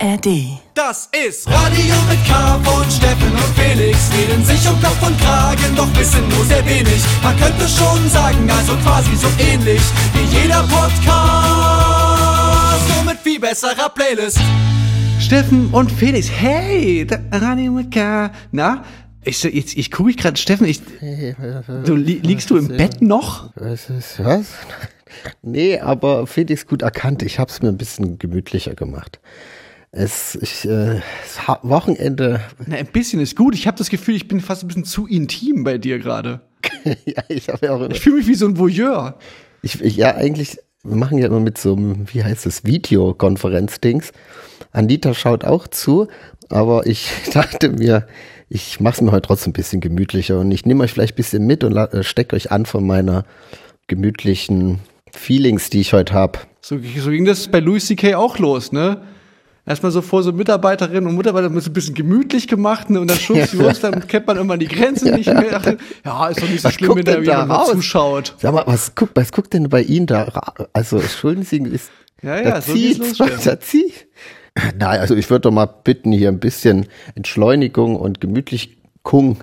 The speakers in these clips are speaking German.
ARD. Das ist Radio mit K von Steffen und Felix. Reden sich um Kopf und Kragen, doch wissen nur sehr wenig. Man könnte schon sagen, also quasi so ähnlich wie jeder Podcast. Nur mit viel besserer Playlist. Steffen und Felix, hey, Radio mit K. Na, ich, jetzt, ich gucke ich gerade, Steffen, ich, du, li, liegst du im Bett noch? Was ist was? Nee, aber Felix gut erkannt. Ich habe es mir ein bisschen gemütlicher gemacht. Es, ich, äh, Ha- Wochenende, Na, ein bisschen ist gut. Ich habe das Gefühl, ich bin fast ein bisschen zu intim bei dir gerade. ja, ich habe ja auch immer, Ich fühle mich wie so ein Voyeur. ich, ich, ja eigentlich, wir machen ja immer mit so einem, wie heißt das, Videokonferenz-Dings. Anita schaut auch zu, aber ich dachte mir, ich mache es mir heute trotzdem ein bisschen gemütlicher und ich nehme euch vielleicht ein bisschen mit und äh, stecke euch an von meiner gemütlichen Feelings, die ich heute habe. So, so ging das bei Louis C.K. auch los, ne? Erstmal so vor so Mitarbeiterinnen und Mitarbeitern wird so ein bisschen gemütlich gemacht, ne? Und dann schubst die los, dann kennt man irgendwann die Grenze nicht mehr. Ja, ist doch nicht so Was schlimm, wenn da jemand nur raus? zuschaut. Sag mal, was guckt, was guckt denn bei Ihnen da? Also, entschuldigen Sie, ist, Ja, ja, da so Steffen. da zieht. Nein, also ich würde doch mal bitten, hier ein bisschen Entschleunigung und Gemütlichung Gung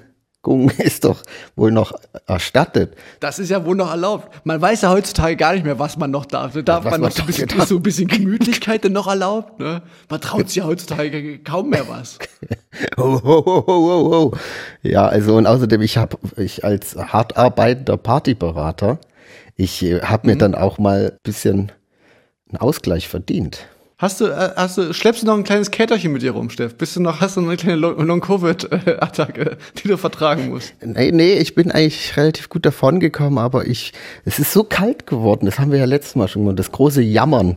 ist doch wohl noch erstattet. Das ist ja wohl noch erlaubt. Man weiß ja heutzutage gar nicht mehr, was man noch darf. Da darf Was man noch so ein, bisschen, so ein bisschen Gemütlichkeit denn noch erlaubt, ne? Man traut sich ja heutzutage kaum mehr was. Oh, oh, oh, oh, oh. Ja, also und außerdem, ich habe ich als hart arbeitender Partyberater, ich äh, habe Mhm. mir dann auch mal ein bisschen einen Ausgleich verdient. Hast du, äh, hast du, schleppst du noch ein kleines Käterchen mit dir rum, Steff? Bist du noch, hast du noch eine kleine Long- Long-Covid-Attacke, die du vertragen musst? Nee, nee, ich bin eigentlich relativ gut davon gekommen, aber ich, es ist so kalt geworden, das haben wir ja letztes Mal schon gemacht, das große Jammern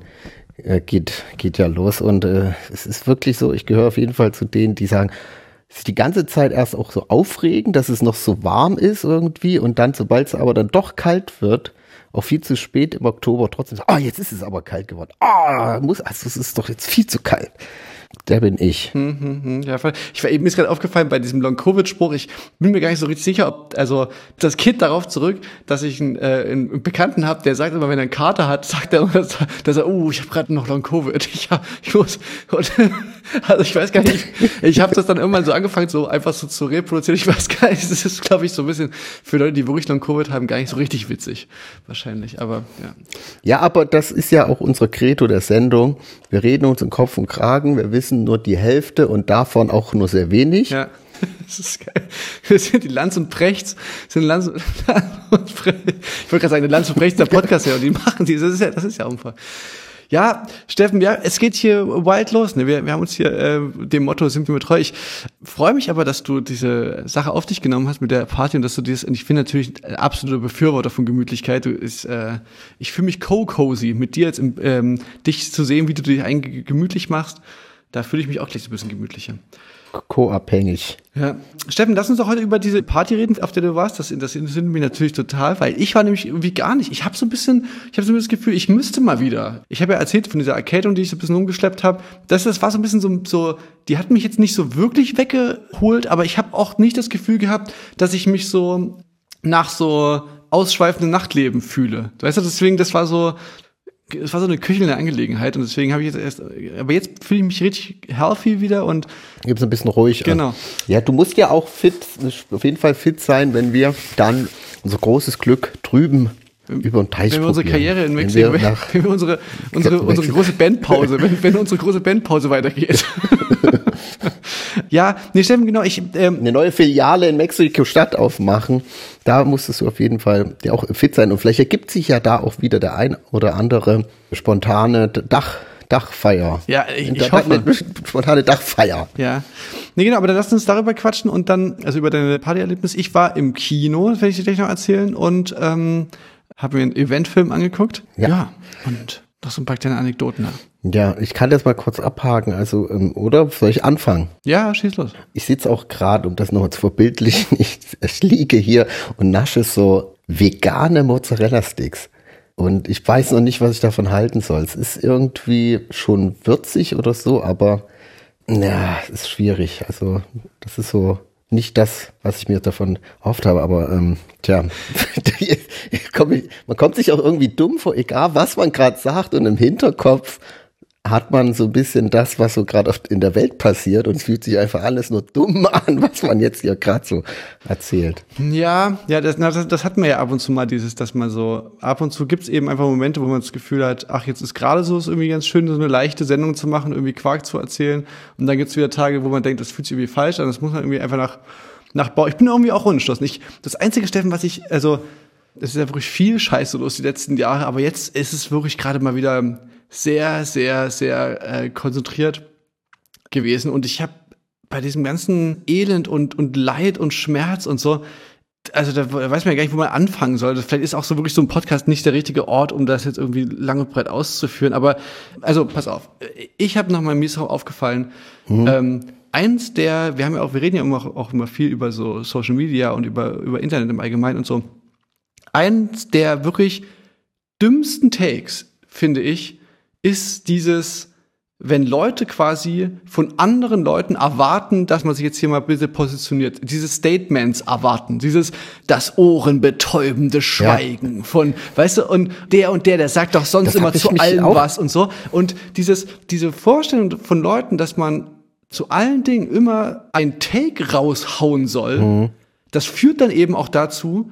äh, geht, geht ja los und äh, es ist wirklich so, ich gehöre auf jeden Fall zu denen, die sagen, ist die ganze Zeit erst auch so aufregend, dass es noch so warm ist irgendwie und dann, sobald es aber dann doch kalt wird, auch viel zu spät im Oktober trotzdem so, ah, jetzt ist es aber kalt geworden. Ah, muss, also es ist doch jetzt viel zu kalt. Der bin ich. Hm, Ja, voll. ich war eben mir ist gerade aufgefallen bei diesem Long-Covid-Spruch, ich bin mir gar nicht so richtig sicher, ob, also das geht darauf zurück, dass ich einen, äh, einen Bekannten habe, der sagt immer, wenn er einen Kater hat, sagt er immer, dass, dass er, oh, ich habe gerade noch Long-Covid. Ich, hab, ich muss, und, also ich weiß gar nicht, ich habe das dann irgendwann so angefangen, so einfach so zu reproduzieren. Ich weiß gar nicht, das ist, glaube ich, so ein bisschen für Leute, die wirklich Long-Covid haben, gar nicht so richtig witzig. Wahrscheinlich, aber ja. Ja, aber das ist ja auch unsere Credo der Sendung. Wir reden uns in Kopf und Kragen, wir wissen nur die Hälfte und davon auch nur sehr wenig. Ja. Das ist geil. Wir sind die Lanz und Prechts, sind Lanz und, und Prechts. Ich wollte gerade sagen, der Lanz und Prechts, der Podcast ja, und die machen die, das ist ja, das ist ja Umfall. Ja, Steffen, ja, es geht hier wild los. Ne? Wir, wir haben uns hier äh, dem Motto sind wir mit treu. Ich freue mich aber, dass du diese Sache auf dich genommen hast mit der Party und dass du dieses, und ich bin natürlich ein absoluter Befürworter von Gemütlichkeit. Du ist, äh, ich fühle mich co-cozy mit dir jetzt, im, ähm, dich zu sehen, wie du dich eigentlich gemütlich machst. Da fühle ich mich auch gleich so ein bisschen gemütlicher. Co-abhängig. Ja. Steffen, lass uns doch heute über diese Party reden, auf der du warst. Das, das interessiert mich natürlich total, weil ich war nämlich irgendwie gar nicht. Ich habe so ein bisschen, ich habe so ein bisschen das Gefühl, ich müsste mal wieder. Ich habe ja erzählt von dieser Erkältung, die ich so ein bisschen umgeschleppt habe. Das, das war so ein bisschen so, so, die hat mich jetzt nicht so wirklich weggeholt, aber ich habe auch nicht das Gefühl gehabt, dass ich mich so nach so ausschweifendem Nachtleben fühle. Weißt du, deswegen, das war so, es war so eine köchelnde Angelegenheit und deswegen habe ich jetzt erst, aber jetzt fühle ich mich richtig healthy wieder und Gib's ein bisschen ruhig. an. Genau. Ja, du musst ja auch fit, auf jeden Fall fit sein, wenn wir dann unser großes Glück drüben über den Teich wenn wir unsere probieren. Karriere in Wenn Mexiko, wir wenn, nach, wenn wir unsere, unsere, unsere große Bandpause, wenn, wenn unsere große Bandpause weitergeht. ja, nee, Steffen, genau, ich, ähm, eine neue Filiale in Mexiko-Stadt aufmachen, da musstest du auf jeden Fall ja auch fit sein. Und vielleicht ergibt sich ja da auch wieder der ein oder andere spontane Dach, Dachfeier. Ja, ich- ich Da- hoffe. eine Spontane Dachfeier. ja. Nee, genau, aber dann lass uns darüber quatschen und dann, also über deine Partyerlebnis. Ich war im Kino, das werde ich dir gleich noch erzählen, und ähm, habe mir einen Eventfilm angeguckt. Ja. Und noch so ein paar kleine Anekdoten. da. Ja, ich kann das mal kurz abhaken. Also, ähm, oder soll ich anfangen? Ja, schieß los. Ich sitze auch gerade, um das nochmal zu verbildlichen, ich, ich liege hier und nasche so vegane Mozzarella-Sticks. Und ich weiß noch nicht, was ich davon halten soll. Es ist irgendwie schon würzig oder so, aber ja, es ist schwierig. Also, das ist so nicht das, was ich mir davon erhofft habe, aber ähm, tja, man kommt sich auch irgendwie dumm vor, egal was man gerade sagt und im Hinterkopf hat man so ein bisschen das, was so gerade in der Welt passiert und es fühlt sich einfach alles nur dumm an, was man jetzt hier gerade so erzählt. Ja, ja, das, das, das hat man ja ab und zu mal, dieses, dass man so, ab und zu gibt es eben einfach Momente, wo man das Gefühl hat, ach, jetzt ist gerade so, ist irgendwie ganz schön, so eine leichte Sendung zu machen, irgendwie Quark zu erzählen. Und dann gibt es wieder Tage, wo man denkt, das fühlt sich irgendwie falsch an, das muss man irgendwie einfach nach, nach Bau. Ich bin irgendwie auch unentschlossen. Ich, das einzige, Steffen, was ich, also, es ist ja wirklich viel Scheiße los die letzten Jahre, aber jetzt ist es wirklich gerade mal wieder sehr, sehr, sehr äh, konzentriert gewesen. Und ich habe bei diesem ganzen Elend und, und Leid und Schmerz und so, also da weiß man ja gar nicht, wo man anfangen soll. Vielleicht ist auch so wirklich so ein Podcast nicht der richtige Ort, um das jetzt irgendwie lang und breit auszuführen. Aber also pass auf, ich habe nach meinem Miesau aufgefallen. Mhm. Ähm, eins der, wir haben ja auch, wir reden ja immer, auch immer viel über so Social Media und über über Internet im Allgemeinen und so. Eins der wirklich dümmsten Takes finde ich ist dieses, wenn Leute quasi von anderen Leuten erwarten, dass man sich jetzt hier mal bitte positioniert, diese Statements erwarten, dieses das ohrenbetäubende Schweigen ja. von, weißt du, und der und der, der sagt doch sonst das immer zu allem was und so. Und dieses, diese Vorstellung von Leuten, dass man zu allen Dingen immer ein Take raushauen soll, mhm. das führt dann eben auch dazu,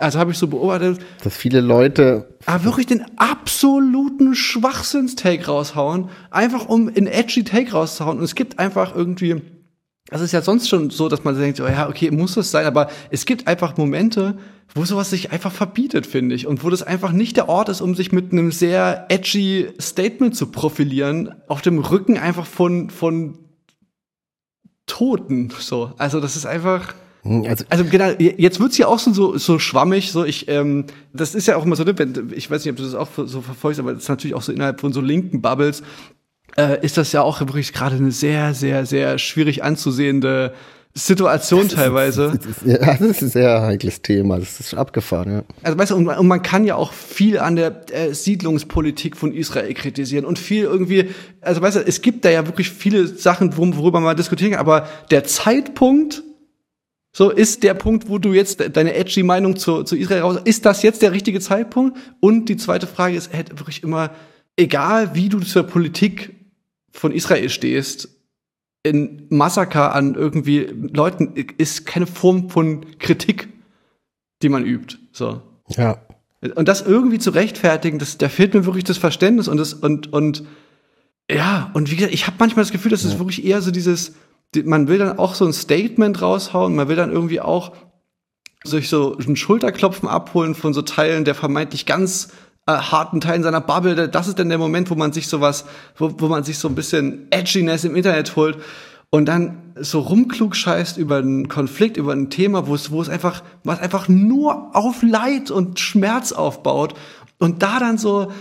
also habe ich so beobachtet, dass viele Leute aber ah, wirklich den absoluten Schwachsinns-Take raushauen, einfach um einen edgy Take rauszuhauen. Und es gibt einfach irgendwie, das ist ja sonst schon so, dass man denkt, oh ja, okay, muss das sein, aber es gibt einfach Momente, wo sowas sich einfach verbietet, finde ich, und wo das einfach nicht der Ort ist, um sich mit einem sehr edgy Statement zu profilieren, auf dem Rücken einfach von von Toten. So, also das ist einfach also, also genau, jetzt wird's ja auch so, so, so schwammig, so ich, ähm, das ist ja auch immer so, wenn, ich weiß nicht, ob du das auch so verfolgst, aber das ist natürlich auch so innerhalb von so linken Bubbles, äh, ist das ja auch wirklich gerade eine sehr, sehr, sehr schwierig anzusehende Situation teilweise. Das ist, das ist, ja, das ist ein sehr heikles Thema, das ist abgefahren, ja. Also weißt du, und, und man kann ja auch viel an der äh, Siedlungspolitik von Israel kritisieren und viel irgendwie, also weißt du, es gibt da ja wirklich viele Sachen, worüber man diskutieren kann, aber der Zeitpunkt, so ist der Punkt, wo du jetzt deine edgy Meinung zu, zu Israel raus, ist das jetzt der richtige Zeitpunkt? Und die zweite Frage ist, hätte wirklich immer, egal wie du zur Politik von Israel stehst, in Massaker an irgendwie Leuten ist keine Form von Kritik, die man übt. So. Ja. Und das irgendwie zu rechtfertigen, das, da fehlt mir wirklich das Verständnis und das, und, und, ja, und wie gesagt, ich habe manchmal das Gefühl, dass es ja. wirklich eher so dieses, man will dann auch so ein Statement raushauen, man will dann irgendwie auch sich so ein Schulterklopfen abholen von so Teilen der vermeintlich ganz äh, harten Teilen seiner Bubble. Das ist dann der Moment, wo man sich sowas, wo, wo man sich so ein bisschen Edginess im Internet holt und dann so rumklug scheißt über einen Konflikt, über ein Thema, wo es, wo es einfach, was einfach nur auf Leid und Schmerz aufbaut und da dann so,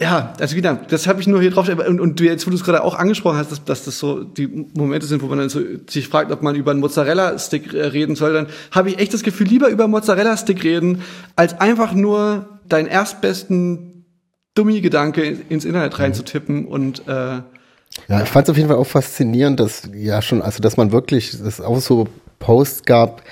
ja, also wieder, das habe ich nur hier drauf. Und, und du jetzt, wo du es gerade auch angesprochen hast, dass, dass das so die Momente sind, wo man dann so sich fragt, ob man über einen Mozzarella-Stick äh, reden soll, dann habe ich echt das Gefühl, lieber über Mozzarella-Stick reden, als einfach nur deinen erstbesten Dummy-Gedanke ins Internet reinzutippen und äh, ja, ich fand es auf jeden Fall auch faszinierend, dass ja schon, also dass man wirklich, dass auch so Posts gab,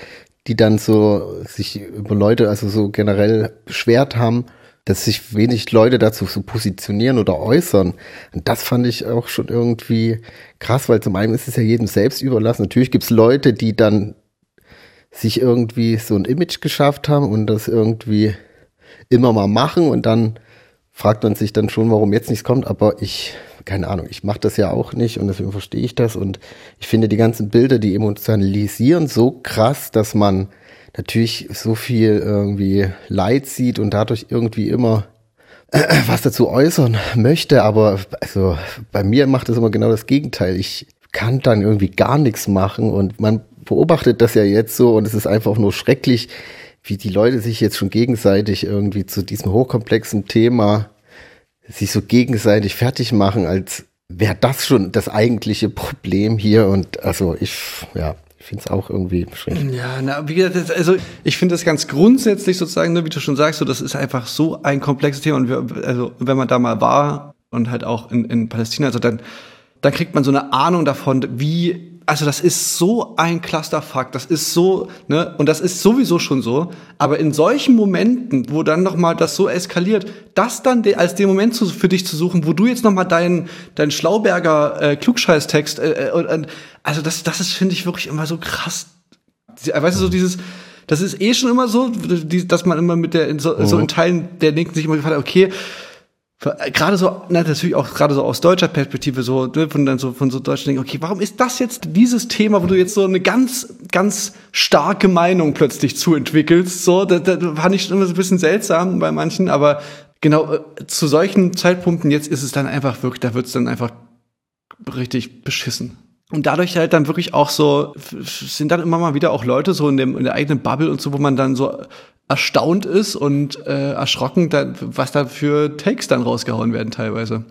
die dann so sich über Leute, also so generell beschwert haben, dass sich wenig Leute dazu so positionieren oder äußern. Und das fand ich auch schon irgendwie krass, weil zum einen ist es ja jedem selbst überlassen. Natürlich gibt es Leute, die dann sich irgendwie so ein Image geschafft haben und das irgendwie immer mal machen und dann fragt man sich dann schon, warum jetzt nichts kommt. Aber ich, keine Ahnung, ich mache das ja auch nicht und deswegen verstehe ich das. Und ich finde die ganzen Bilder, die emotionalisieren so krass, dass man natürlich so viel irgendwie Leid sieht und dadurch irgendwie immer was dazu äußern möchte, aber also bei mir macht es immer genau das Gegenteil. Ich kann dann irgendwie gar nichts machen und man beobachtet das ja jetzt so und es ist einfach nur schrecklich, wie die Leute sich jetzt schon gegenseitig irgendwie zu diesem hochkomplexen Thema sich so gegenseitig fertig machen, als wäre das schon das eigentliche Problem hier und also ich, ja, ich finde es auch irgendwie schräg. Ja, na, wie gesagt, also ich finde das ganz grundsätzlich sozusagen, ne, wie du schon sagst, so, das ist einfach so ein komplexes Thema. Und wir, also wenn man da mal war und halt auch in, in Palästina, also dann, dann kriegt man so eine Ahnung davon, wie also das ist so ein Clusterfuck, das ist so, ne, und das ist sowieso schon so, aber in solchen Momenten, wo dann nochmal das so eskaliert, das dann de, als den Moment zu, für dich zu suchen, wo du jetzt nochmal deinen dein Schlauberger äh, Klugscheißtext, äh, äh, also das, das ist, finde ich, wirklich immer so krass. Weißt du, so dieses, das ist eh schon immer so, dass man immer mit der, in so, so in Teilen der Linken sich immer gefragt hat, okay, gerade so, na, natürlich auch gerade so aus deutscher Perspektive, so, ne, von dann so, von so Deutschen denken, okay, warum ist das jetzt dieses Thema, wo du jetzt so eine ganz, ganz starke Meinung plötzlich zu entwickelst, so, da, da fand ich schon immer so ein bisschen seltsam bei manchen, aber genau, äh, zu solchen Zeitpunkten jetzt ist es dann einfach wirklich, da wird's dann einfach richtig beschissen. Und dadurch halt dann wirklich auch so, sind dann immer mal wieder auch Leute so in, dem, in der eigenen Bubble und so, wo man dann so erstaunt ist und äh, erschrocken, da, was da für Takes dann rausgehauen werden teilweise.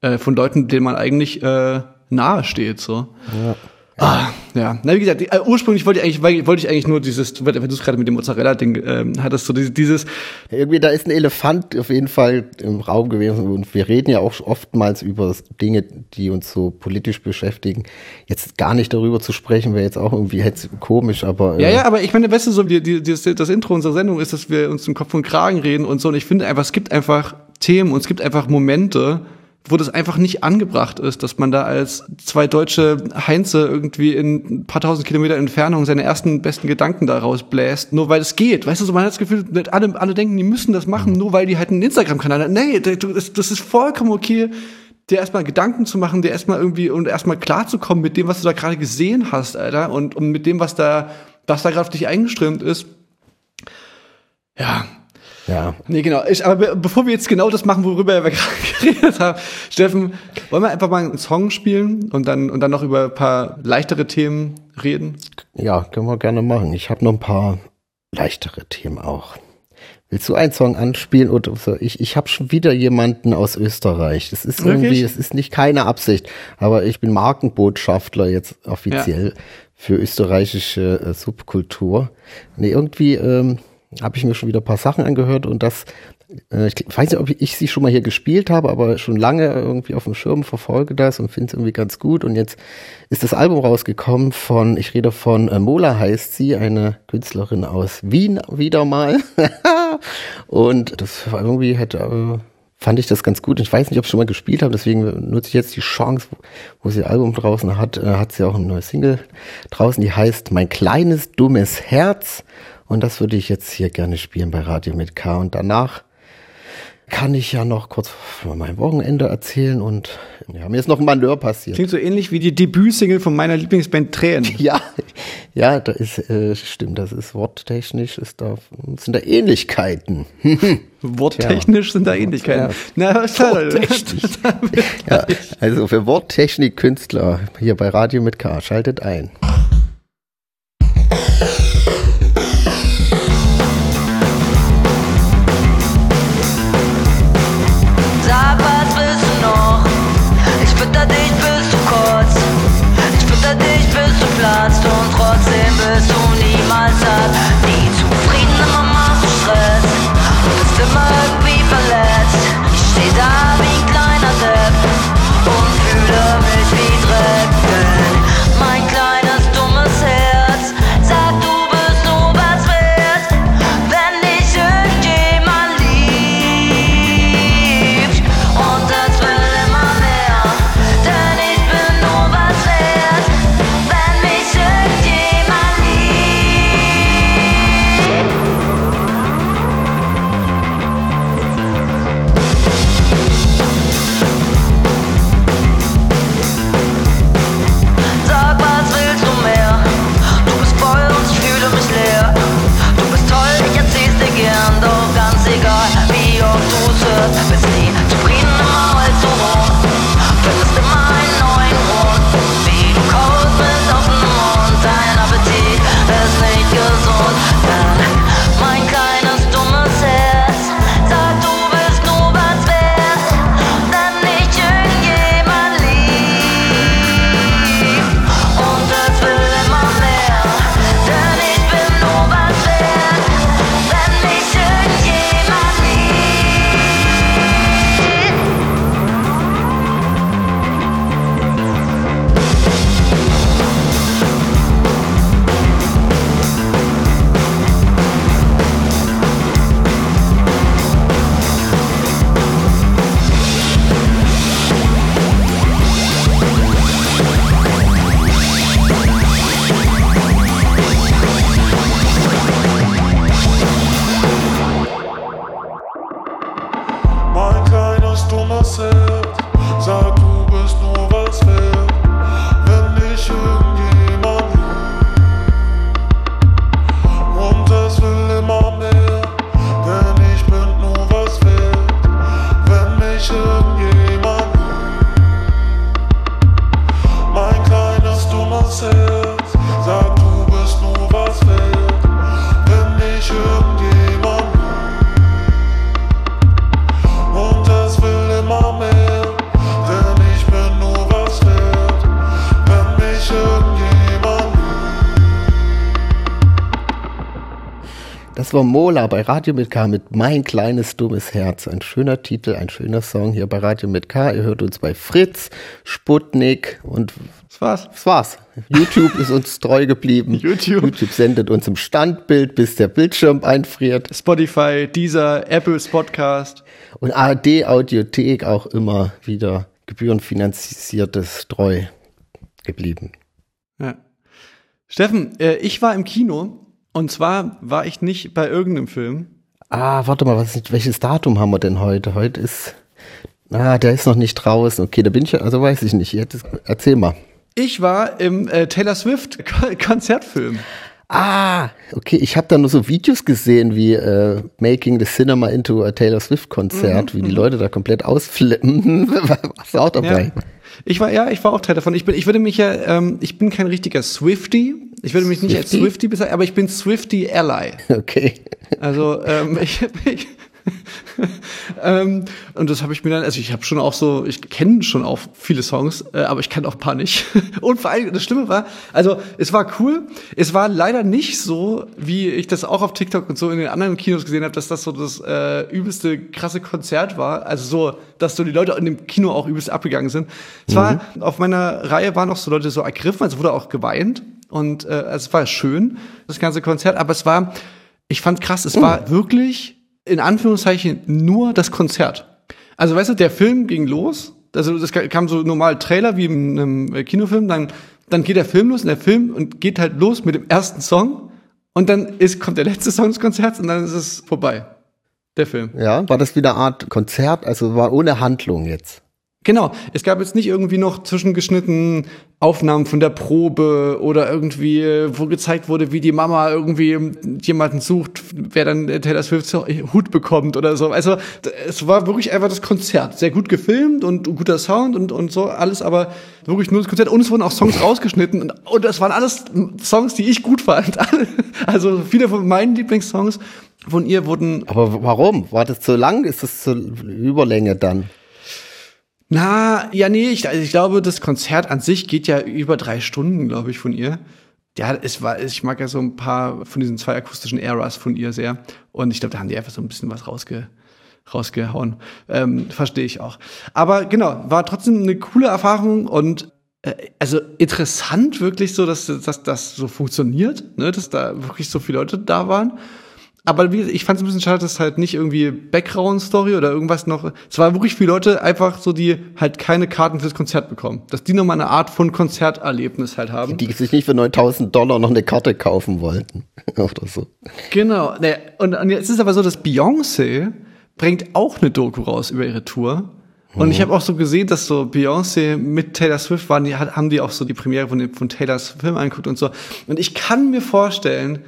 Äh, von Leuten, denen man eigentlich äh, nahe steht. So. Ja. Ah, ja. Na, wie gesagt, äh, ursprünglich wollte ich eigentlich, wollte ich eigentlich nur dieses, wenn du es gerade mit dem Mozzarella-Ding ähm, hattest, so dieses, dieses. Irgendwie, da ist ein Elefant auf jeden Fall im Raum gewesen und wir reden ja auch oftmals über Dinge, die uns so politisch beschäftigen. Jetzt gar nicht darüber zu sprechen, wäre jetzt auch irgendwie jetzt komisch, aber. Äh ja, ja, aber ich meine, weißt du, so, die, die, das, das Intro unserer Sendung ist, dass wir uns im Kopf und Kragen reden und so, und ich finde einfach, es gibt einfach Themen und es gibt einfach Momente, wo das einfach nicht angebracht ist, dass man da als zwei deutsche Heinze irgendwie in ein paar tausend Kilometer Entfernung seine ersten besten Gedanken daraus bläst, nur weil es geht. Weißt du, so man hat das Gefühl, alle, alle denken, die müssen das machen, nur weil die halt einen Instagram-Kanal haben. Nee, das, das ist vollkommen okay, dir erstmal Gedanken zu machen, dir erstmal irgendwie und erstmal klarzukommen mit dem, was du da gerade gesehen hast, Alter, und, und mit dem, was da, was da gerade auf dich eingeströmt ist. Ja, ja. Nee, genau. Ich, aber be bevor wir jetzt genau das machen, worüber wir gerade geredet haben, Steffen, wollen wir einfach mal einen Song spielen und dann, und dann noch über ein paar leichtere Themen reden? Ja, können wir gerne machen. Ich habe noch ein paar leichtere Themen auch. Willst du einen Song anspielen oder so? Ich, ich habe schon wieder jemanden aus Österreich. Das ist irgendwie, es ist nicht keine Absicht, aber ich bin Markenbotschafter jetzt offiziell ja. für österreichische äh, Subkultur. Nee, irgendwie ähm, habe ich mir schon wieder ein paar Sachen angehört und das, äh, ich weiß nicht, ob ich sie schon mal hier gespielt habe, aber schon lange irgendwie auf dem Schirm verfolge das und finde es irgendwie ganz gut. Und jetzt ist das Album rausgekommen von, ich rede von äh, Mola heißt sie, eine Künstlerin aus Wien wieder mal. und das war irgendwie hätte äh, fand ich das ganz gut. Ich weiß nicht, ob ich schon mal gespielt habe, deswegen nutze ich jetzt die Chance, wo, sie Album draußen hat, äh, hat sie auch eine neue Single draußen, die heißt Mein kleines dummes Herz. Und das würde ich jetzt hier gerne spielen bei Radio mit K. Und danach kann ich ja noch kurz von meinem Wochenende erzählen und ja, mir ist noch ein Malheur passiert. Klingt so ähnlich wie die Debütsingle von meiner Lieblingsband Tränen. Ja, ja, da ist, äh, stimmt, das ist worttechnisch, ist da, sind da Ähnlichkeiten. Worttechnisch sind da Ähnlichkeiten. Ja. Na, Worttechnisch. ja, also für Worttechnik-Künstler hier bei Radio mit K, schaltet ein. Mola bei Radio mit K mit Mein kleines dummes Herz. Ein schöner Titel, ein schöner Song hier bei Radio mit K. Ihr hört uns bei Fritz, Sputnik und Das war's. das war's. YouTube ist uns treu geblieben. YouTube. YouTube sendet uns im Standbild, bis der Bildschirm einfriert. Spotify, Deezer, Apples Podcast. Und ARD Audiothek auch immer wieder gebührenfinanziertes treu geblieben. Ja. Steffen, äh, ich war im Kino und zwar war ich nicht bei irgendeinem Film. Ah, warte mal, was, welches Datum haben wir denn heute? Heute ist, ah, der ist noch nicht draußen. Okay, da bin ich, also weiß ich nicht. Jetzt, erzähl mal. Ich war im äh, Taylor Swift Ko- Konzertfilm. Ah, okay, ich habe da nur so Videos gesehen, wie äh, Making the Cinema into a Taylor Swift Konzert, wie die Leute da komplett ausflippen. Warst du auch dabei? Ja. Ich war ja, ich war auch Teil davon. Ich bin, ich würde mich ja, ähm, ich bin kein richtiger Swifty. Ich würde mich nicht als Swiftie? Swifty bezeichnen, aber ich bin Swifty Ally. Okay. Also ähm, ich, ich ähm, und das habe ich mir dann, also ich habe schon auch so, ich kenne schon auch viele Songs, äh, aber ich kenne auch ein paar nicht. Und vor allem das Schlimme war, also es war cool, es war leider nicht so, wie ich das auch auf TikTok und so in den anderen Kinos gesehen habe, dass das so das äh, übelste krasse Konzert war. Also so, dass so die Leute in dem Kino auch übelst abgegangen sind. Zwar auf meiner Reihe waren auch so Leute so ergriffen, also wurde auch geweint und äh, also es war schön das ganze Konzert, aber es war ich fand krass, es war wirklich in Anführungszeichen nur das Konzert. Also weißt du, der Film ging los, also das kam so normal Trailer wie in einem äh, Kinofilm, dann dann geht der Film los und der Film und geht halt los mit dem ersten Song und dann ist kommt der letzte Song des Konzerts und dann ist es vorbei. Der Film. Ja, war das wieder eine Art Konzert, also war ohne Handlung jetzt. Genau, es gab jetzt nicht irgendwie noch zwischengeschnitten Aufnahmen von der Probe oder irgendwie, wo gezeigt wurde, wie die Mama irgendwie jemanden sucht, wer dann Taylor Swift Hut bekommt oder so. Also es war wirklich einfach das Konzert. Sehr gut gefilmt und guter Sound und, und so, alles, aber wirklich nur das Konzert. Und es wurden auch Songs rausgeschnitten und, und das waren alles Songs, die ich gut fand. Also viele von meinen Lieblingssongs von ihr wurden Aber warum? War das zu lang? Ist das zur Überlänge dann? Na, ja, nee, ich, also ich glaube, das Konzert an sich geht ja über drei Stunden, glaube ich, von ihr. Ja, es war, ich mag ja so ein paar von diesen zwei akustischen Eras von ihr sehr. Und ich glaube, da haben die einfach so ein bisschen was rausge, rausgehauen. Ähm, Verstehe ich auch. Aber genau, war trotzdem eine coole Erfahrung und äh, also interessant wirklich so, dass, dass das so funktioniert, ne, dass da wirklich so viele Leute da waren. Aber wie, ich fand es ein bisschen schade, dass halt nicht irgendwie Background-Story oder irgendwas noch. Es war wirklich viele Leute einfach so, die halt keine Karten fürs Konzert bekommen. Dass die nochmal eine Art von Konzerterlebnis halt haben. Die sich nicht für 9000 Dollar noch eine Karte kaufen wollten. Oder so. Genau. Ne, und, und jetzt ist aber so, dass Beyoncé bringt auch eine Doku raus über ihre Tour. Und ich habe auch so gesehen, dass so Beyoncé mit Taylor Swift waren, die haben die auch so die Premiere von, von Taylors Film angeguckt und so. Und ich kann mir vorstellen,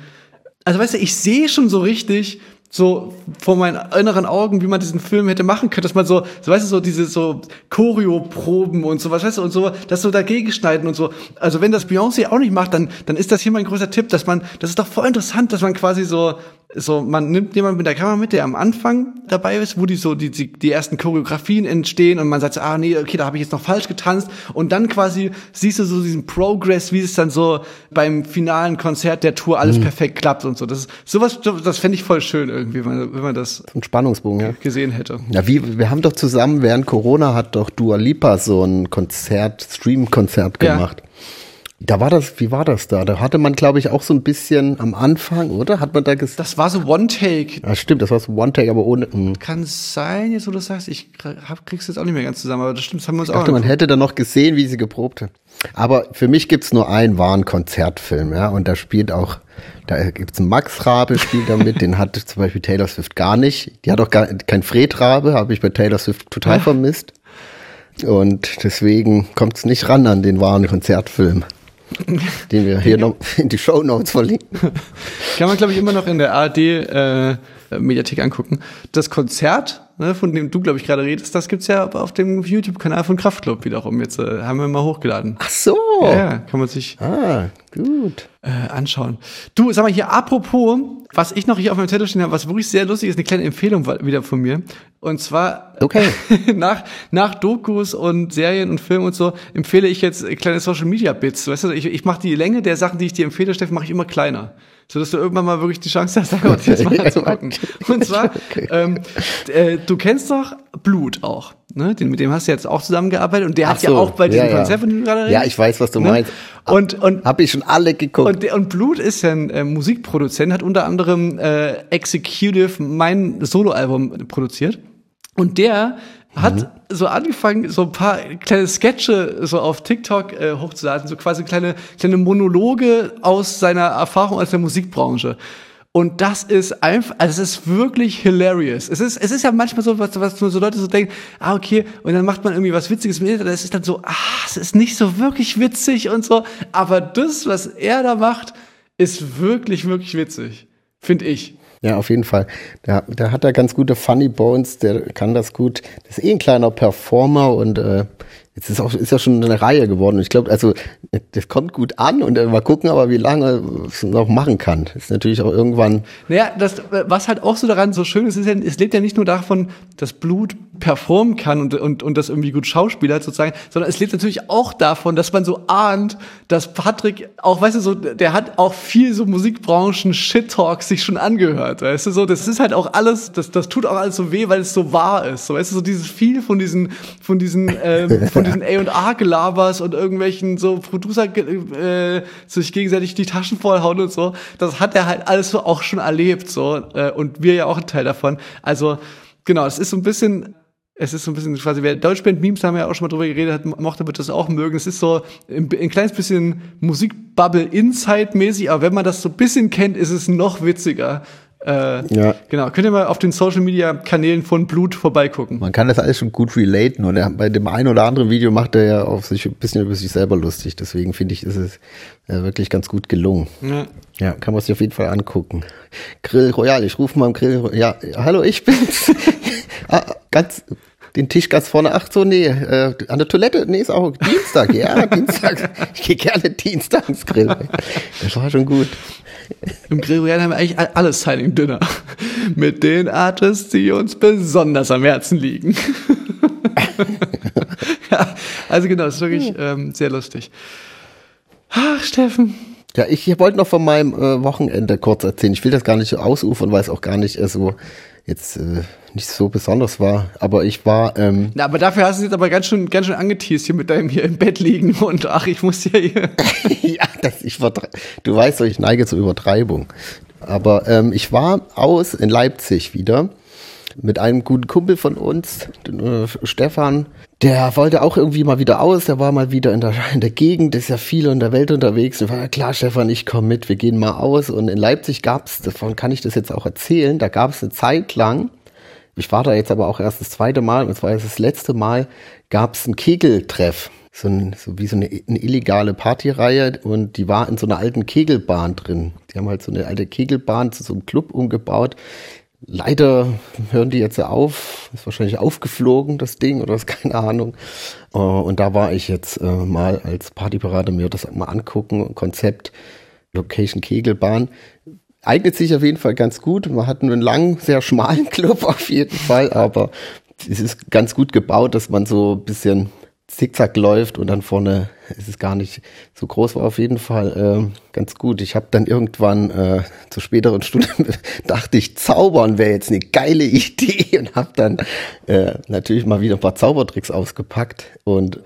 also weißt du, ich sehe schon so richtig so vor meinen inneren Augen, wie man diesen Film hätte machen können, dass man so, so weißt du, so diese so Choreo-Proben und sowas, weißt du, und so, das so dagegen schneiden und so. Also wenn das Beyoncé auch nicht macht, dann, dann ist das hier mein größter Tipp, dass man, das ist doch voll interessant, dass man quasi so, so, man nimmt jemanden mit der Kamera mit, der am Anfang dabei ist, wo die so, die, die, die ersten Choreografien entstehen und man sagt so, ah nee, okay, da habe ich jetzt noch falsch getanzt und dann quasi siehst du so diesen Progress, wie es dann so beim finalen Konzert der Tour alles perfekt klappt und so. Das ist, sowas, das fände ich voll schön irgendwie, wenn man, wenn man das Ein Spannungsbogen, ja. gesehen hätte. Ja, wie, wir haben doch zusammen während Corona hat doch Dua Lipa so ein Konzert, Stream-Konzert Ja. Da war das, wie war das da? Da hatte man, glaube ich, auch so ein bisschen am Anfang, oder? Hat man da gesagt? Das war so One-Take. Ah, stimmt, das war so One-Take, aber ohne. hm. Kann sein, jetzt wo du das sagst, ich hab, krieg's jetzt auch nicht mehr ganz zusammen, aber das stimmt, das haben wir uns Ich auch dachte, man angeguckt. hätte da noch gesehen, wie sie geprobt hat. Aber für mich gibt's nur einen wahren Konzertfilm, ja. Und da spielt auch, da gibt's einen Max Rabe, spielt da mit, den hat zum Beispiel Taylor Swift gar nicht. Die hat auch gar kein Fred Rabe, habe ich bei Taylor Swift total Ja. vermisst. Und deswegen kommt's nicht ran an den wahren Konzertfilm, den wir hier noch in die Show Notes verlinken. Kann man, glaube ich, immer noch in der ARD äh, Mediathek angucken. Das Konzert, ne, von dem du, glaube ich, gerade redest, das gibt's ja auf dem YouTube-Kanal von Kraftklub wiederum. Jetzt äh, haben wir mal hochgeladen. Ach so. Ja, ja, kann man sich Ah, gut. äh, anschauen. Du, sag mal hier, apropos, was ich noch hier auf meinem Zettel stehen habe, was wirklich sehr lustig ist, eine kleine Empfehlung wieder von mir. Und zwar Okay. nach, nach Dokus und Serien und Filmen und so empfehle ich jetzt kleine Social Media Bits. Weißt du, ich, ich mache die Länge der Sachen, die ich dir empfehle, Steffen, mache ich immer kleiner. Sodass du irgendwann mal wirklich die Chance hast, einfach dir das mal anzugucken. Und zwar, ähm, äh, du kennst doch Blut auch, ne? Den, mit dem hast du jetzt auch zusammengearbeitet und der hat so, ja auch bei diesem ja, ja. Konzert, von dem gerade Ja, ich weiß, was du ne? meinst. Und, und Hab ich schon alle geguckt. und, und Blut ist ja ein äh, Musikproduzent, hat unter anderem äh, Executive mein Soloalbum produziert. Und der hat so angefangen, so ein paar kleine Sketche so auf TikTok äh, hochzuladen, so quasi kleine, kleine Monologe aus seiner Erfahrung aus der Musikbranche. Und das ist einfach, also es ist wirklich hilarious. Es ist, es ist ja manchmal so, was, was nur so Leute so denken, ah, okay, und dann macht man irgendwie was Witziges im Internet, das ist dann so, ah, es ist nicht so wirklich witzig und so. Aber das, was er da macht, ist wirklich, wirklich witzig. Finde ich. Ja, auf jeden Fall. Der, der hat da ganz gute Funny Bones, der kann das gut. Das ist eh ein kleiner Performer und äh, jetzt ist auch ist ja schon eine Reihe geworden. Ich glaube, also das kommt gut an und äh, mal gucken, aber wie lange es noch machen kann. Ist natürlich auch irgendwann. Naja, das, äh, was halt auch so daran so schön ist, ist ja, es lebt ja nicht nur davon, dass Blut performen kann und, und, und das irgendwie gut schauspielert sozusagen, sondern es lebt natürlich auch davon, dass man so ahnt, dass Patrick auch, weißt du, so, der hat auch viel so Musikbranchen Shit-Talk sich schon angehört, weißt du, so, das ist halt auch alles, das, das tut auch alles so weh, weil es so wahr ist, so, weißt du, so dieses viel von diesen, von diesen, ähm, von diesen A&R-Gelabers und irgendwelchen so Producer, äh, sich gegenseitig die Taschen vollhauen und so, das hat er halt alles so auch schon erlebt, so, äh, und wir ja auch ein Teil davon, also, genau, es ist so ein bisschen, es ist so ein bisschen quasi, wer Deutschband-Memes, da haben wir ja auch schon mal drüber geredet, hat, mochte wird das auch mögen. Es ist so ein, ein kleines bisschen Musikbubble-Inside-mäßig, aber wenn man das so ein bisschen kennt, ist es noch witziger. Äh, Ja. Genau, könnt ihr mal auf den Social-Media-Kanälen von Blut vorbeigucken. Man kann das alles schon gut relaten und er, bei dem einen oder anderen Video macht er ja auf sich ein bisschen über sich selber lustig. Deswegen finde ich, ist es äh, wirklich ganz gut gelungen. Ja. Ja, kann man sich auf jeden Fall angucken. Grill Royal, ich rufe mal am Grill Royal. Ja, hallo, ich bin's. ah, ganz, den Tisch ganz vorne. Ach so, nee, äh, an der Toilette, nee, ist auch Dienstag. Ja, Dienstag. Ich gehe gerne Dienstag ins Grill. Das war schon gut. Im Grill Royal haben wir eigentlich all- alles Signing Dinner. Mit den Artists, die uns besonders am Herzen liegen. ja, also genau, es ist wirklich ähm, sehr lustig. Ach, Steffen. Ja, ich wollte noch von meinem äh, Wochenende kurz erzählen. Ich will das gar nicht so ausufern, weil es auch gar nicht äh, so jetzt äh, nicht so besonders war. Aber ich war, ähm, Na, aber dafür hast du es jetzt aber ganz schön, ganz schön angeteased hier mit deinem hier im Bett liegen und ach, ich muss ja hier. ja, das ich du weißt doch, ich neige zur Übertreibung. Aber ähm, ich war aus in Leipzig wieder mit einem guten Kumpel von uns, äh, Stefan. Der wollte auch irgendwie mal wieder aus, der war mal wieder in der, in der Gegend, ist ja viel in der Welt unterwegs. Und war klar, Stefan, ich komme mit, wir gehen mal aus. Und in Leipzig gab's, davon kann ich das jetzt auch erzählen, da gab's eine Zeit lang, ich war da jetzt aber auch erst das zweite Mal, und zwar jetzt das letzte Mal, gab's einen Kegeltreff. So, ein, so wie so eine, eine illegale Partyreihe und die war in so einer alten Kegelbahn drin. Die haben halt so eine alte Kegelbahn zu so einem Club umgebaut. Leider hören die jetzt auf, ist wahrscheinlich aufgeflogen, das Ding, oder ist keine Ahnung. Äh, Und da war ich jetzt äh, mal als Partyberater mir das mal angucken, Konzept, Location Kegelbahn eignet sich auf jeden Fall ganz gut. Man hat einen langen, sehr schmalen Club auf jeden Fall, aber es ist ganz gut gebaut, dass man so ein bisschen zickzack läuft und dann vorne ist es gar nicht so groß, war auf jeden Fall äh, ganz gut. Ich habe dann irgendwann äh, zur späteren Stunde dachte ich, zaubern wäre jetzt eine geile Idee und habe dann äh, natürlich mal wieder ein paar Zaubertricks ausgepackt und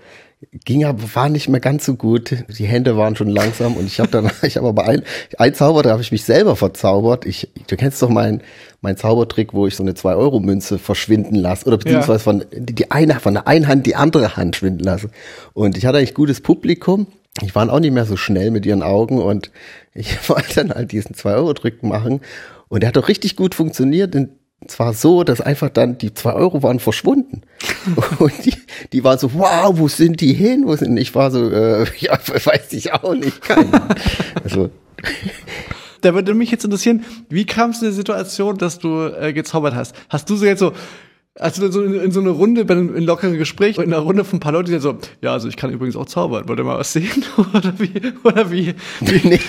ging aber war nicht mehr ganz so gut. Die Hände waren schon langsam und ich habe dann ich habe aber ein ein Zauber, da habe ich mich selber verzaubert. Ich du kennst doch mein mein Zaubertrick, wo ich so eine 2 Euro Münze verschwinden lasse oder beziehungsweise von die, eine von der einen Hand die andere Hand schwinden lasse. Und ich hatte eigentlich gutes Publikum. Ich waren auch nicht mehr so schnell mit ihren Augen und ich wollte dann halt diesen 2 Euro Trick machen und der hat doch richtig gut funktioniert. Und zwar so, dass einfach dann die zwei Euro waren verschwunden. Und die, die waren so, wow, wo sind die hin? Wo sind, ich war so, äh, ja, weiß ich auch nicht. Also, Da würde mich jetzt interessieren, wie kam es in der Situation, dass du äh, gezaubert hast? Hast du so jetzt so, also so in, in so eine Runde, bei einem in lockeren Gespräch, in einer Runde von ein paar Leuten, die so, ja, also ich kann übrigens auch zaubern, wollt ihr mal was sehen? oder wie, oder wie, wie nee,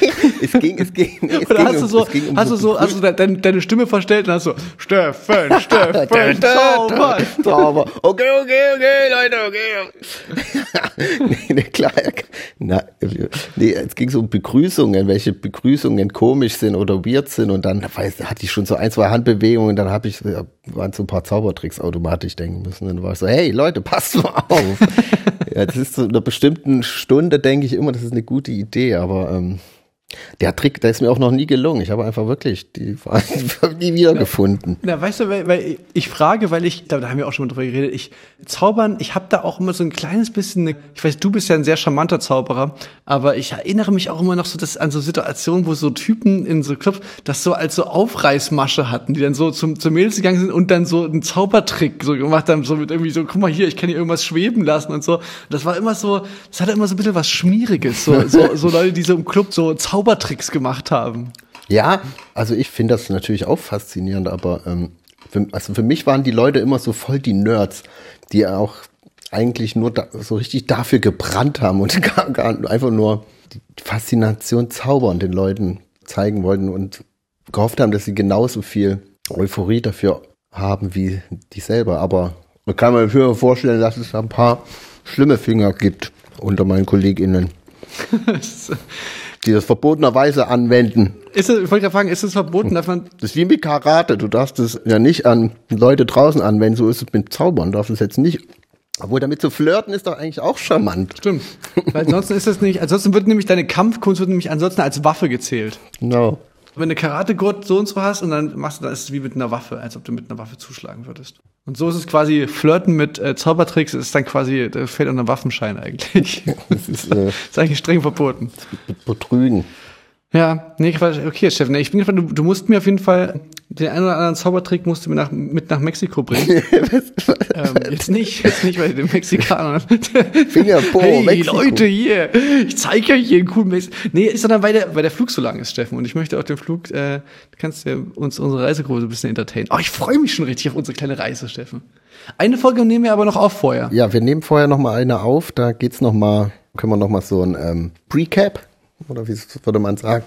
es ging, es ging, nee, es oder ging hast du so, um hast du so, hast du de, deine, deine Stimme verstellt und hast so, Steffen, Steffen, zaubern. Zauber. Okay, okay, okay, Leute, okay. nee, nee, klar. Na, nee, es ging so um Begrüßungen, welche Begrüßungen komisch sind oder weird sind. Und dann weiß, hatte ich schon so ein, zwei Handbewegungen. Dann habe ich, waren so ein paar Zaubertricks automatisch denken müssen. Dann war ich so, hey Leute, passt mal auf. ja, das ist in einer bestimmten Stunde, denke ich immer, das ist eine gute Idee. Aber ähm, der Trick, der ist mir auch noch nie gelungen. Ich habe einfach wirklich die nie wiedergefunden. Na, weißt du, weil, weil ich frage, weil ich, da, haben wir auch schon mal drüber geredet, ich zaubern, ich habe da auch immer so ein kleines bisschen, eine, ich weiß, du bist ja ein sehr charmanter Zauberer, aber ich erinnere mich auch immer noch so dass, an so Situationen, wo so Typen in so Clubs das so als so Aufreißmasche hatten, die dann so zum, zum Mädels gegangen sind und dann so einen Zaubertrick so gemacht haben, so mit irgendwie so, guck mal hier, ich kann hier irgendwas schweben lassen und so. Das war immer so, das hatte immer so ein bisschen was Schmieriges, so, so, so Leute, die so im Club so Zauber Zaubertricks gemacht haben. Ja, also ich finde das natürlich auch faszinierend, aber ähm, für, also für mich waren die Leute immer so voll die Nerds, die auch eigentlich nur da, so richtig dafür gebrannt haben und gar, gar einfach nur die Faszination zaubern den Leuten zeigen wollten und gehofft haben, dass sie genauso viel Euphorie dafür haben wie die selber. Aber man kann mir vorstellen, dass es ein paar schlimme Finger gibt unter meinen KollegInnen. die das verbotenerweise anwenden. Ist es, ich wollte fragen, ist es verboten, dass man. Das ist wie mit Karate. Du darfst es ja nicht an Leute draußen anwenden. So ist es mit Zaubern. Du darfst es jetzt nicht. Obwohl damit zu flirten ist doch eigentlich auch charmant. Stimmt. Weil ansonsten ist das nicht, ansonsten wird nämlich deine Kampfkunst wird nämlich ansonsten als Waffe gezählt. Genau. Wenn du Karate-Gurt so und so hast und dann machst du, das ist es wie mit einer Waffe, als ob du mit einer Waffe zuschlagen würdest. Und so ist es quasi Flirten mit äh, Zaubertricks, ist dann quasi, da fällt unter Waffenschein eigentlich. Das ist, äh, das ist eigentlich streng verboten. Betrügen. Ja, nee, Quatsch. Okay, Steffen, ich bin gespannt, du, du musst mir auf jeden Fall den einen oder anderen Zaubertrick musst du mir nach, mit nach Mexiko bringen. ähm, jetzt nicht, jetzt nicht bei den Mexikanern. Finger po, hey, Mexiko. Leute, hier, ich zeige euch hier einen coolen Mexiko. Nee, ist sondern weil der, weil der Flug so lang ist, Steffen. Und ich möchte auch den Flug, äh, du kannst ja uns unsere Reisegruppe ein bisschen entertainen. Oh, ich freue mich schon richtig auf unsere kleine Reise, Steffen. Eine Folge nehmen wir aber noch auf vorher. Ja, wir nehmen vorher noch mal eine auf. Da geht's noch mal, können wir noch mal so ein ähm, Recap oder wie würde man sagen?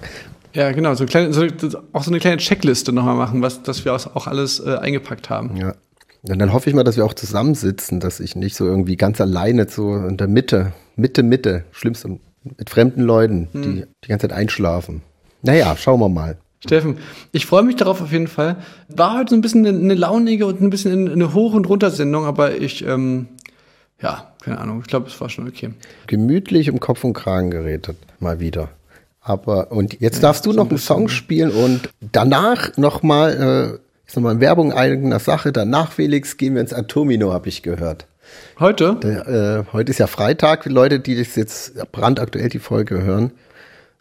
Ja, genau, so, kleine, so auch so eine kleine Checkliste nochmal machen, was dass wir auch alles äh, eingepackt haben. Ja. Und dann hoffe ich mal, dass wir auch zusammensitzen, dass ich nicht so irgendwie ganz alleine so in der Mitte, Mitte, Mitte, schlimmste, mit fremden Leuten, hm. die die ganze Zeit einschlafen. Naja, schauen wir mal. Steffen, ich freue mich darauf auf jeden Fall. War heute so ein bisschen eine, eine launige und ein bisschen eine Hoch- und Runter-Sendung, aber ich, ähm, ja, keine Ahnung, ich glaube, es war schon okay. Gemütlich im Kopf und Kragen geredet, mal wieder. Aber und jetzt ja, darfst du noch einen Song spielen und danach nochmal, äh, ist nochmal Werbung eigener Sache. Danach, Felix, gehen wir ins Atomino, habe ich gehört. Heute? Der, äh, heute ist ja Freitag. Leute, die das jetzt brandaktuell die Folge hören,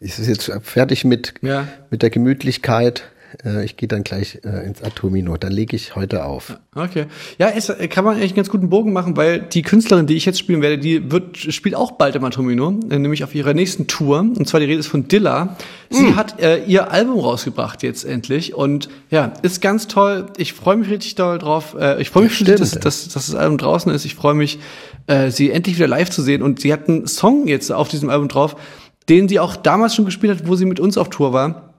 ist es jetzt fertig mit, ja. mit der Gemütlichkeit. Äh, ich gehe dann gleich äh, ins Atomino. Da lege ich heute auf. Okay. Ja, es äh, kann man eigentlich einen ganz guten Bogen machen, weil die Künstlerin, die ich jetzt spielen werde, die wird, spielt auch bald im Atomino, nämlich auf ihrer nächsten Tour. Und zwar die Rede ist von Dilla. Sie mm. hat äh, ihr Album rausgebracht jetzt endlich. Und ja, ist ganz toll. Ich freue mich richtig doll drauf. Äh, ich freue mich, schon, dass, dass, dass das Album draußen ist. Ich freue mich, äh, sie endlich wieder live zu sehen. Und sie hat einen Song jetzt auf diesem Album drauf, den sie auch damals schon gespielt hat, wo sie mit uns auf Tour war.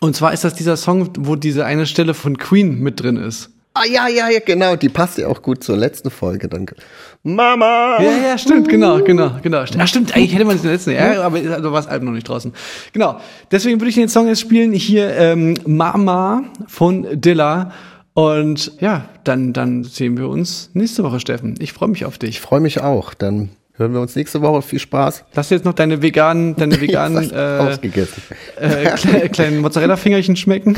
Und zwar ist das dieser Song, wo diese eine Stelle von Queen mit drin ist. Ah, ja, ja, ja, genau. Die passt ja auch gut zur letzten Folge. Dann. Mama! Ja, ja, stimmt, genau, genau, genau. Ach, stimmt, eigentlich hätte man das in der letzten, ja, aber da war das Album noch nicht draußen. Genau. Deswegen würde ich den Song jetzt spielen. Hier, ähm, Mama von Dilla. Und ja, dann, dann sehen wir uns nächste Woche, Steffen. Ich freue mich auf dich. Ich freue mich auch. Dann Hören wir uns nächste Woche. Viel Spaß. Lass jetzt noch deine veganen, deine veganen äh, äh, kle kleinen Mozzarella-Fingerchen schmecken.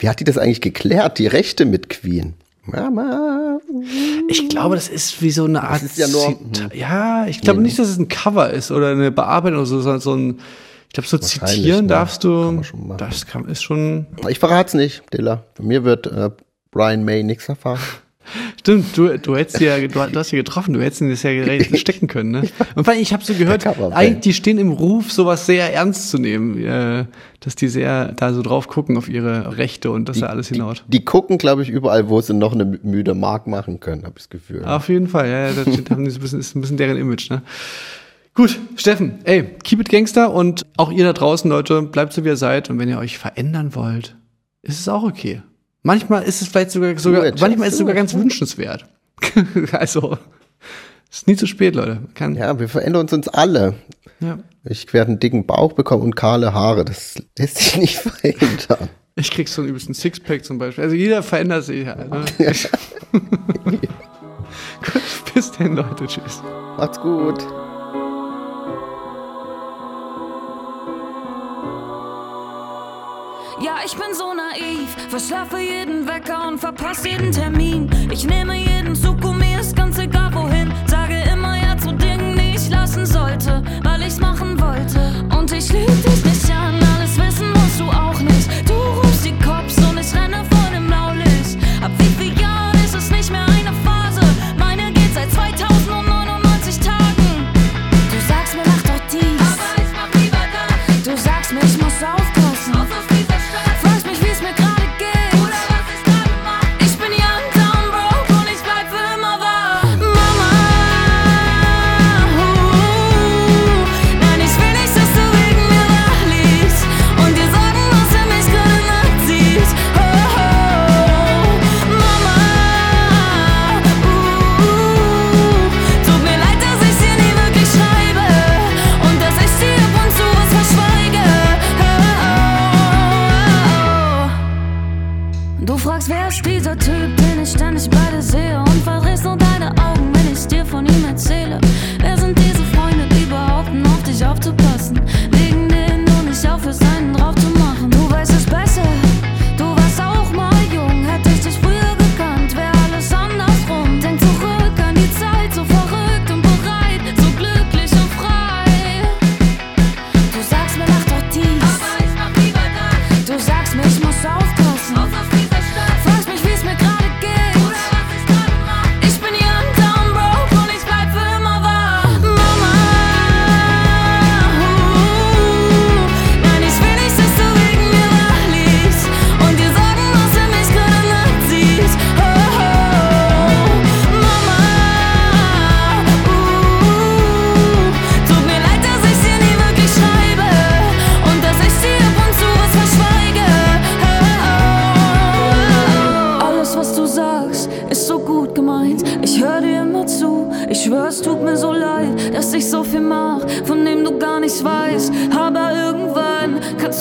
Wie hat die das eigentlich geklärt, die Rechte mit Queen? Mama. Ich glaube, das ist wie so eine Art. Das ist ja, nur, ja, ich glaube nee, nicht, dass es ein Cover ist oder eine Bearbeitung oder so, sondern so ein. Ich glaube, so zitieren ne? darfst du. Kann das kann, ist schon. Ich verrate es nicht, Dilla. Bei mir wird äh, Brian May nichts erfahren. Stimmt, du, du hättest ja, du, du hast ja getroffen, du hättest ihn das ja stecken können, ne? Und vor allem, ich habe so gehört, die stehen im Ruf, sowas sehr ernst zu nehmen, äh, dass die sehr da so drauf gucken auf ihre Rechte und das die, ja alles hinaus. Die, die gucken, glaube ich, überall, wo sie noch eine müde Mark machen können, habe ich das Gefühl. Auf jeden Fall, ja, das haben die so ein bisschen, ist ein bisschen deren Image, ne? Gut, Steffen, ey, keep it Gangster und auch ihr da draußen, Leute, bleibt so wie ihr seid und wenn ihr euch verändern wollt, ist es auch okay. Manchmal ist es vielleicht sogar, sogar Dude, manchmal ist es sogar ganz wünschenswert. also, es ist nie zu spät, Leute. Kann ja, wir verändern uns alle. Ja. Ich werde einen dicken Bauch bekommen und kahle Haare. Das lässt sich nicht verändern. Ich krieg so einen übelsten Sixpack zum Beispiel. Also jeder verändert sich halt. Ne? Gut, bis denn, Leute. Tschüss. Macht's gut. Verschlafe jeden Wecker und verpasse jeden Termin. Ich nehme jeden Zug, um mir ist ganz egal wohin. Sage immer ja zu Dingen, die ich lassen sollte, weil ich's machen wollte. Und ich lüge dich nicht an.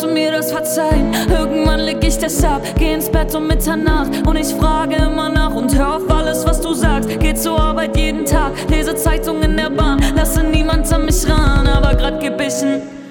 du mir das verzeihen? Irgendwann leg ich das ab, geh ins Bett um Mitternacht und ich frage immer nach und hör auf alles, was du sagst. Geh zur Arbeit jeden Tag, lese Zeitungen in der Bahn, lasse niemand an mich ran, aber grad gebissen. ich